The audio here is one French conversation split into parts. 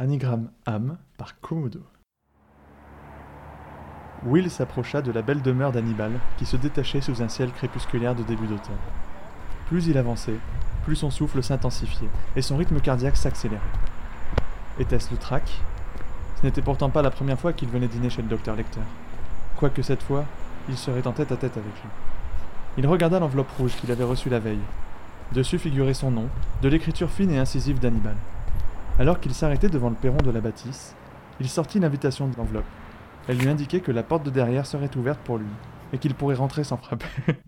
Anigramme âme par Komodo. Will s'approcha de la belle demeure d'Hannibal qui se détachait sous un ciel crépusculaire de début d'automne. Plus il avançait, plus son souffle s'intensifiait et son rythme cardiaque s'accélérait. Était-ce le trac? Ce n'était pourtant pas la première fois qu'il venait dîner chez le docteur Lecter. Quoique cette fois, il serait en tête à tête avec lui. Il regarda l'enveloppe rouge qu'il avait reçue la veille. Dessus figurait son nom, de l'écriture fine et incisive d'Hannibal. Alors qu'il s'arrêtait devant le perron de la bâtisse, il sortit l'invitation de l'enveloppe. Elle lui indiquait que la porte de derrière serait ouverte pour lui, et qu'il pourrait rentrer sans frapper.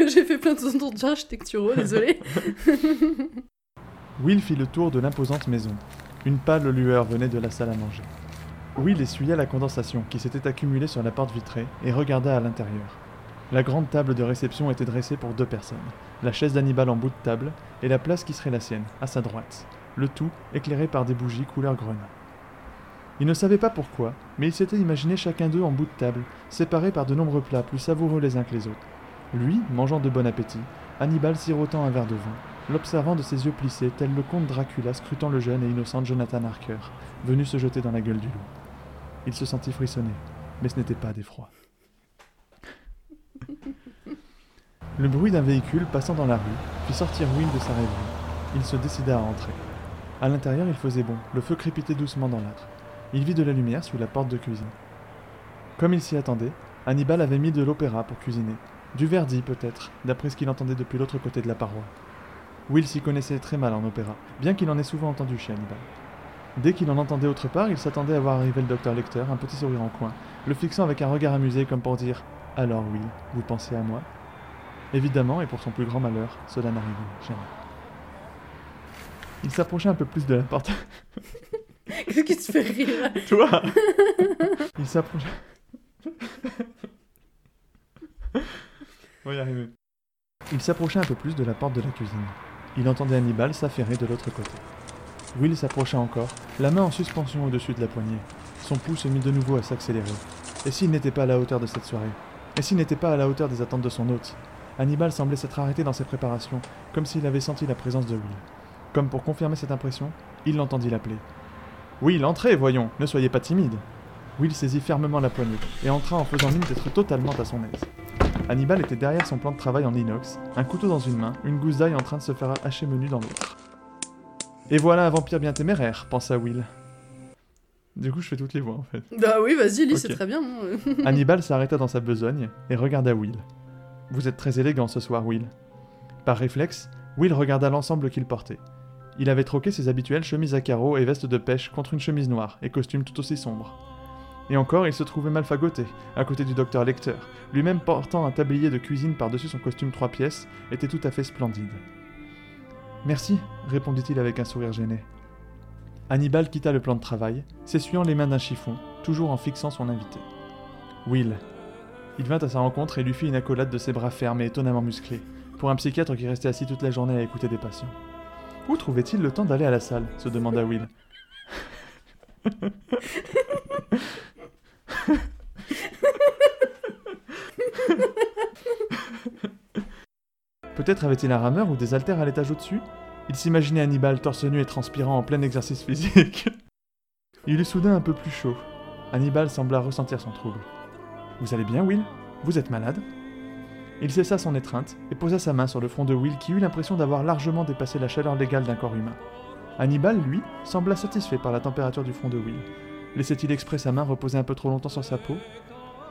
J'ai fait plein de sons architecturaux, désolé. Will fit le tour de l'imposante maison. Une pâle lueur venait de la salle à manger. Will essuya la condensation qui s'était accumulée sur la porte vitrée et regarda à l'intérieur. La grande table de réception était dressée pour deux personnes, la chaise d'Hannibal en bout de table et la place qui serait la sienne, à sa droite, le tout éclairé par des bougies couleur grenat. Il ne savait pas pourquoi, mais il s'était imaginé chacun d'eux en bout de table, séparés par de nombreux plats plus savoureux les uns que les autres. Lui, mangeant de bon appétit, Hannibal sirotant un verre de vin, l'observant de ses yeux plissés, tel le comte Dracula scrutant le jeune et innocent Jonathan Harker, venu se jeter dans la gueule du loup. Il se sentit frissonner, mais ce n'était pas d'effroi. Le bruit d'un véhicule passant dans la rue fit sortir Will de sa rêverie. Il se décida à entrer. À l'intérieur, il faisait bon, le feu crépitait doucement dans l'âtre. Il vit de la lumière sous la porte de cuisine. Comme il s'y attendait, Hannibal avait mis de l'opéra pour cuisiner. Du Verdi peut-être, d'après ce qu'il entendait depuis l'autre côté de la paroi. Will s'y connaissait très mal en opéra, bien qu'il en ait souvent entendu chez Hannibal. Dès qu'il en entendait autre part, il s'attendait à voir arriver le docteur Lecter, un petit sourire en coin, le fixant avec un regard amusé comme pour dire Alors oui, vous pensez à moi? Évidemment, et pour son plus grand malheur, cela n'arrivait jamais. Il s'approchait un peu plus de la porte. Qu'est-ce qui te fait rire? Toi? Il s'approchait. On va y arriver. Il s'approchait un peu plus de la porte de la cuisine. Il entendait Hannibal s'affairer de l'autre côté. Will s'approcha encore, la main en suspension au-dessus de la poignée. Son pouls se mit de nouveau à s'accélérer. Et s'il n'était pas à la hauteur de cette soirée? Et s'il n'était pas à la hauteur des attentes de son hôte? Hannibal semblait s'être arrêté dans ses préparations, comme s'il avait senti la présence de Will. Comme pour confirmer cette impression, il l'entendit l'appeler. Will, entrez, voyons, ne soyez pas timide. Will saisit fermement la poignée et entra en faisant mine d'être totalement à son aise. Hannibal était derrière son plan de travail en inox, un couteau dans une main, une gousse d'ail en train de se faire hacher menu dans l'autre. Et voilà un vampire bien téméraire, pensa Will. Du coup, je fais toutes les voix en fait. Bah oui, vas-y, lis, c'est très bien. Hannibal s'arrêta dans sa besogne et regarda Will. Vous êtes très élégant ce soir, Will. Par réflexe, Will regarda l'ensemble qu'il portait. Il avait troqué ses habituelles chemises à carreaux et veste de pêche contre une chemise noire et costume tout aussi sombre. Et encore, il se trouvait mal fagoté, à côté du docteur Lecter, lui-même portant un tablier de cuisine par-dessus son costume trois pièces, était tout à fait splendide. Merci, répondit-il avec un sourire gêné. Hannibal quitta le plan de travail, s'essuyant les mains d'un chiffon, toujours en fixant son invité. Will. Il vint à sa rencontre et lui fit une accolade de ses bras fermes et étonnamment musclés, pour un psychiatre qui restait assis toute la journée à écouter des patients. Où trouvait-il le temps d'aller à la salle? se demanda Will. Peut-être avait-il un rameur ou des haltères à l'étage au-dessus? Il s'imaginait Hannibal torse nu et transpirant en plein exercice physique. Il eut soudain un peu plus chaud. Hannibal sembla ressentir son trouble. Vous allez bien, Will? Vous êtes malade? Il cessa son étreinte et posa sa main sur le front de Will qui eut l'impression d'avoir largement dépassé la chaleur légale d'un corps humain. Hannibal, lui, sembla satisfait par la température du front de Will. Laissait-il exprès sa main reposer un peu trop longtemps sur sa peau?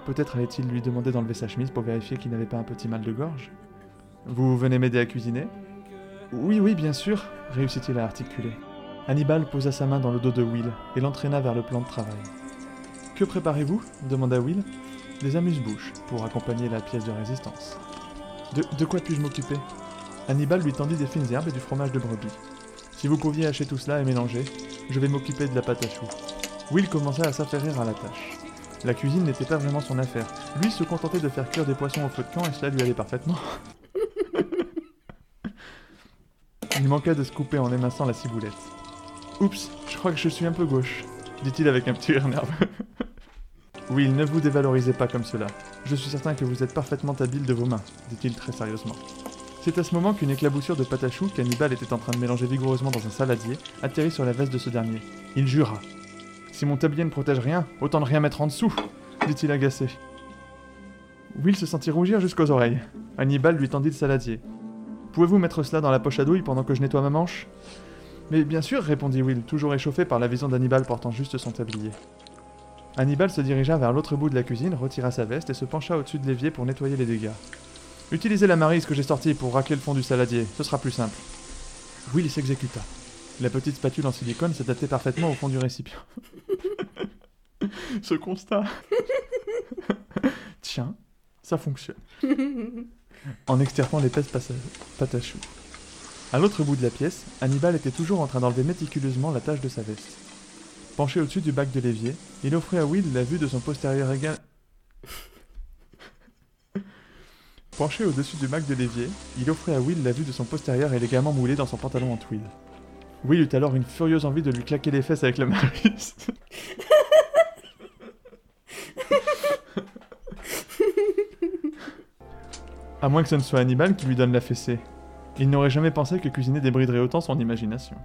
Peut-être allait-il lui demander d'enlever sa chemise pour vérifier qu'il n'avait pas un petit mal de gorge? Vous venez m'aider à cuisiner? Oui, oui, bien sûr, réussit-il à articuler. Hannibal posa sa main dans le dos de Will et l'entraîna vers le plan de travail. Que préparez-vous? demanda Will. Des amuse-bouches pour accompagner la pièce de résistance. De, quoi puis-je m'occuper? Hannibal lui tendit des fines herbes et du fromage de brebis. Si vous pouviez hacher tout cela et mélanger, je vais m'occuper de la pâte à choux. Will commença à s'affairer à la tâche. La cuisine n'était pas vraiment son affaire. Lui se contentait de faire cuire des poissons au feu de camp et cela lui allait parfaitement. Il manqua de se couper en éminçant la ciboulette. Oups, je crois que je suis un peu gauche, dit-il avec un petit rire nerveux. Will, ne vous dévalorisez pas comme cela. Je suis certain que vous êtes parfaitement habile de vos mains, dit-il très sérieusement. C'est à ce moment qu'une éclaboussure de patachou qu'Hannibal était en train de mélanger vigoureusement dans un saladier atterrit sur la veste de ce dernier. Il jura. Si mon tablier ne protège rien, autant ne rien mettre en dessous, dit-il agacé. Will se sentit rougir jusqu'aux oreilles. Hannibal lui tendit le saladier. Pouvez-vous mettre cela dans la poche à douille pendant que je nettoie ma manche? Mais bien sûr, répondit Will, toujours échauffé par la vision d'Hannibal portant juste son tablier. Hannibal se dirigea vers l'autre bout de la cuisine, retira sa veste et se pencha au-dessus de l'évier pour nettoyer les dégâts. Utilisez la marise que j'ai sortie pour racler le fond du saladier, ce sera plus simple. Will s'exécuta. La petite spatule en silicone s'adaptait parfaitement au fond du récipient. Ce constat. Tiens, ça fonctionne. En extirpant l'épaisse patachou. À l'autre bout de la pièce, Hannibal était toujours en train d'enlever méticuleusement la tache de sa veste. Penché au-dessus du bac de l'évier, il offrait à Will la vue de son postérieur égal. Penché au-dessus du bac de l'évier, il offrait à Will la vue de son postérieur élégamment moulé dans son pantalon en tweed. Will eut alors une furieuse envie de lui claquer les fesses avec la marise. à moins que ce ne soit Hannibal qui lui donne la fessée. Il n'aurait jamais pensé que cuisiner débriderait autant son imagination.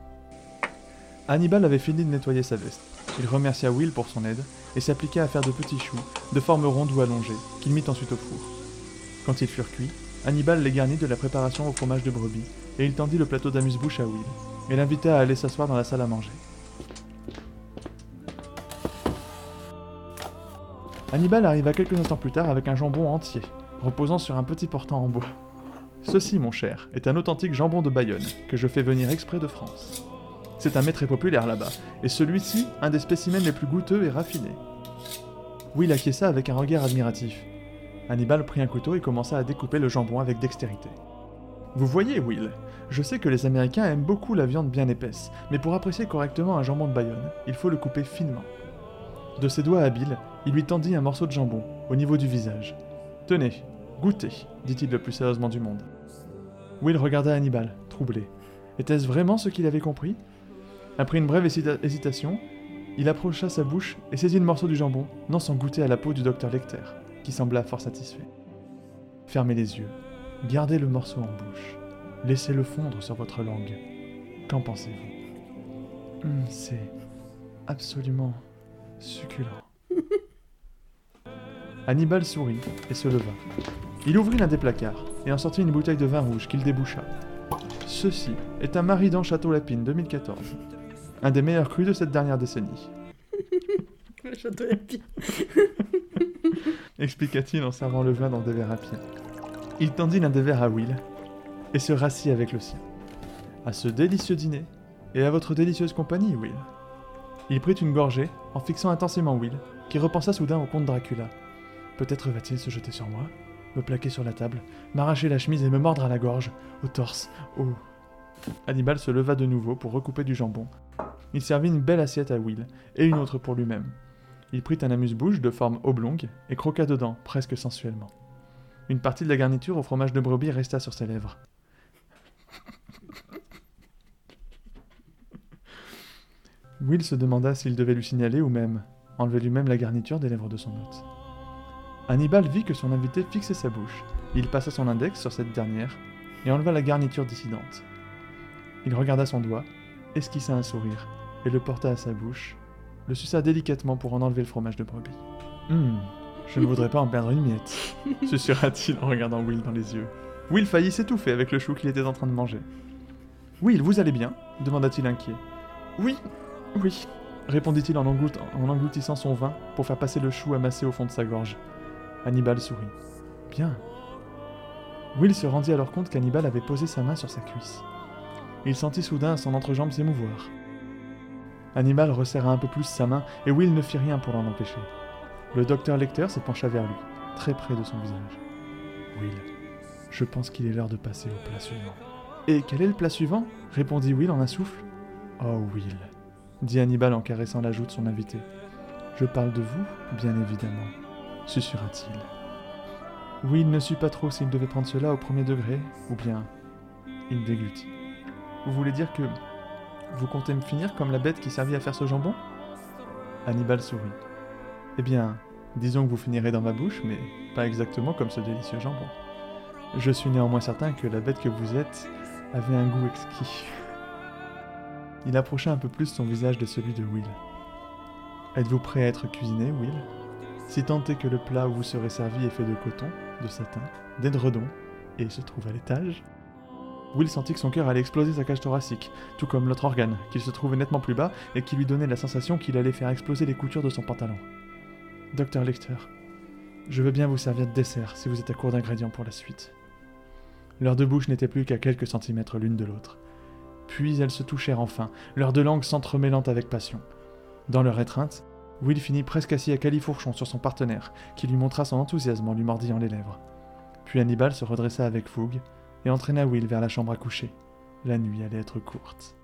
Hannibal avait fini de nettoyer sa veste. Il remercia Will pour son aide et s'appliqua à faire de petits choux, de forme ronde ou allongée, qu'il mit ensuite au four. Quand ils furent cuits, Hannibal les garnit de la préparation au fromage de brebis et il tendit le plateau d'amuse-bouche à Will et l'invita à aller s'asseoir dans la salle à manger. Hannibal arriva quelques instants plus tard avec un jambon entier, reposant sur un petit portant en bois. Ceci, mon cher, est un authentique jambon de Bayonne, que je fais venir exprès de France. C'est un mets très populaire là-bas, et celui-ci, un des spécimens les plus goûteux et raffinés. Will acquiesça avec un regard admiratif. Hannibal prit un couteau et commença à découper le jambon avec dextérité. Vous voyez, Will, je sais que les Américains aiment beaucoup la viande bien épaisse, mais pour apprécier correctement un jambon de Bayonne, il faut le couper finement. De ses doigts habiles, il lui tendit un morceau de jambon, au niveau du visage. Tenez, goûtez, dit-il le plus sérieusement du monde. Will regarda Hannibal, troublé. Était-ce vraiment ce qu'il avait compris? Après une brève hésitation, il approcha sa bouche et saisit le morceau du jambon, non sans goûter à la peau du docteur Lecter, qui sembla fort satisfait. Fermez les yeux, gardez le morceau en bouche, laissez-le fondre sur votre langue. Qu'en pensez-vous? Hum, C'est absolument succulent. Hannibal sourit et se leva. Il ouvrit l'un des placards et en sortit une bouteille de vin rouge qu'il déboucha. Ceci est un Maridan Château Lapine 2014, un des meilleurs crus de cette dernière décennie. Château. Expliqua-t-il en servant le vin dans des verres à pied. Il tendit l'un des verres à Will et se rassit avec le sien. À ce délicieux dîner et à votre délicieuse compagnie, Will. Il prit une gorgée en fixant intensément Will, qui repensa soudain au comte Dracula. Peut-être va-t-il se jeter sur moi, me plaquer sur la table, m'arracher la chemise et me mordre à la gorge, au torse, au... Hannibal se leva de nouveau pour recouper du jambon. Il servit une belle assiette à Will, et une autre pour lui-même. Il prit un amuse-bouche de forme oblongue et croqua dedans, presque sensuellement. Une partie de la garniture au fromage de brebis resta sur ses lèvres. Will se demanda s'il devait lui signaler ou même enlever lui-même la garniture des lèvres de son hôte. Hannibal vit que son invité fixait sa bouche. Il passa son index sur cette dernière et enleva la garniture dissidente. Il regarda son doigt, esquissa un sourire et le porta à sa bouche, le suça délicatement pour en enlever le fromage de brebis. Hum, je ne voudrais pas en perdre une miette, susurra-t-il en regardant Will dans les yeux. Will faillit s'étouffer avec le chou qu'il était en train de manger. Will, vous allez bien demanda-t-il inquiet. Oui, oui, répondit-il en, en, engloutissant son vin pour faire passer le chou amassé au fond de sa gorge. Hannibal sourit. Bien. Will se rendit alors compte qu'Hannibal avait posé sa main sur sa cuisse. Il sentit soudain son entrejambe s'émouvoir. Hannibal resserra un peu plus sa main et Will ne fit rien pour l'en empêcher. Le docteur Lecter se pencha vers lui, très près de son visage. Will, je pense qu'il est l'heure de passer au plat suivant. Et quel est le plat suivant? répondit Will en un souffle. Oh Will, dit Hannibal en caressant la joue de son invité. Je parle de vous, bien évidemment, susurra-t-il. Will ne sut pas trop s'il devait prendre cela au premier degré, ou bien il déglutit. Vous voulez dire que vous comptez me finir comme la bête qui servit à faire ce jambon? Hannibal sourit. Eh bien, disons que vous finirez dans ma bouche, mais pas exactement comme ce délicieux jambon. Je suis néanmoins certain que la bête que vous êtes avait un goût exquis. Il approcha un peu plus son visage de celui de Will. Êtes-vous prêt à être cuisiné, Will? Si tant est que le plat où vous serez servi est fait de coton, de satin, d'édredon, et se trouve à l'étage? Will sentit que son cœur allait exploser sa cage thoracique, tout comme l'autre organe, qui se trouvait nettement plus bas et qui lui donnait la sensation qu'il allait faire exploser les coutures de son pantalon. Docteur Lichter, je veux bien vous servir de dessert si vous êtes à court d'ingrédients pour la suite. Leurs deux bouches n'étaient plus qu'à quelques centimètres l'une de l'autre. Puis elles se touchèrent enfin, leurs deux langues s'entremêlant avec passion. Dans leur étreinte, Will finit presque assis à califourchon sur son partenaire, qui lui montra son enthousiasme en lui mordillant les lèvres. Puis Hannibal se redressa avec fougue et entraîna Will vers la chambre à coucher. La nuit allait être courte.